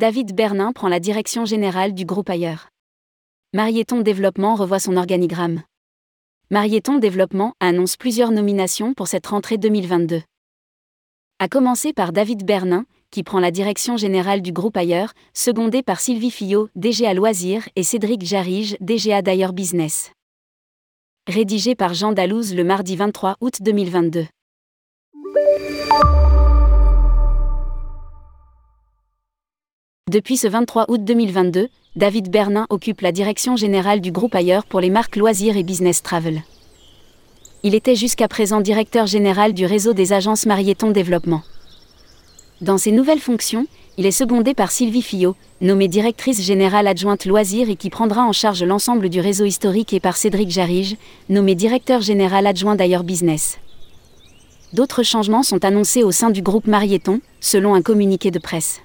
David Bernin prend la direction générale du groupe ailleurs. Marieton Développement revoit son organigramme. Marieton Développement annonce plusieurs nominations pour cette rentrée 2022. A commencer par David Bernin, qui prend la direction générale du groupe ailleurs, secondé par Sylvie Fillot, DGA Loisirs, et Cédric Jarige, DGA d'ailleurs Business. Rédigé par Jean Dalouse le mardi 23 août 2022. Depuis ce 23 août 2022, David Bernin occupe la direction générale du groupe ailleurs pour les marques loisirs et business travel. Il était jusqu'à présent directeur général du réseau des agences Marieton Développement. Dans ses nouvelles fonctions, il est secondé par Sylvie Fillot, nommée directrice générale adjointe loisirs et qui prendra en charge l'ensemble du réseau historique et par Cédric Jarige, nommé directeur général adjoint d'ailleurs business. D'autres changements sont annoncés au sein du groupe Marieton, selon un communiqué de presse.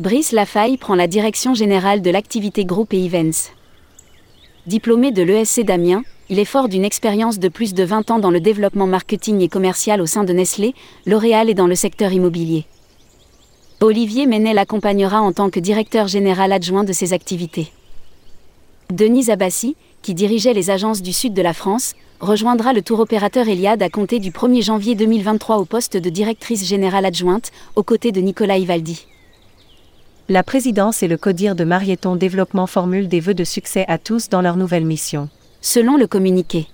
Brice Lafaille prend la direction générale de l'activité groupe et events. Diplômé de l'ESC d'Amiens, il est fort d'une expérience de plus de 20 ans dans le développement marketing et commercial au sein de Nestlé, L'Oréal et dans le secteur immobilier. Olivier Menet l'accompagnera en tant que directeur général adjoint de ses activités. Denise Abassi, qui dirigeait les agences du sud de la France, rejoindra le tour opérateur Eliade à compter du 1er janvier 2023 au poste de directrice générale adjointe, aux côtés de Nicolas Ivaldi. La présidence et le CODIR de Marieton Développement formulent des vœux de succès à tous dans leur nouvelle mission. Selon le communiqué.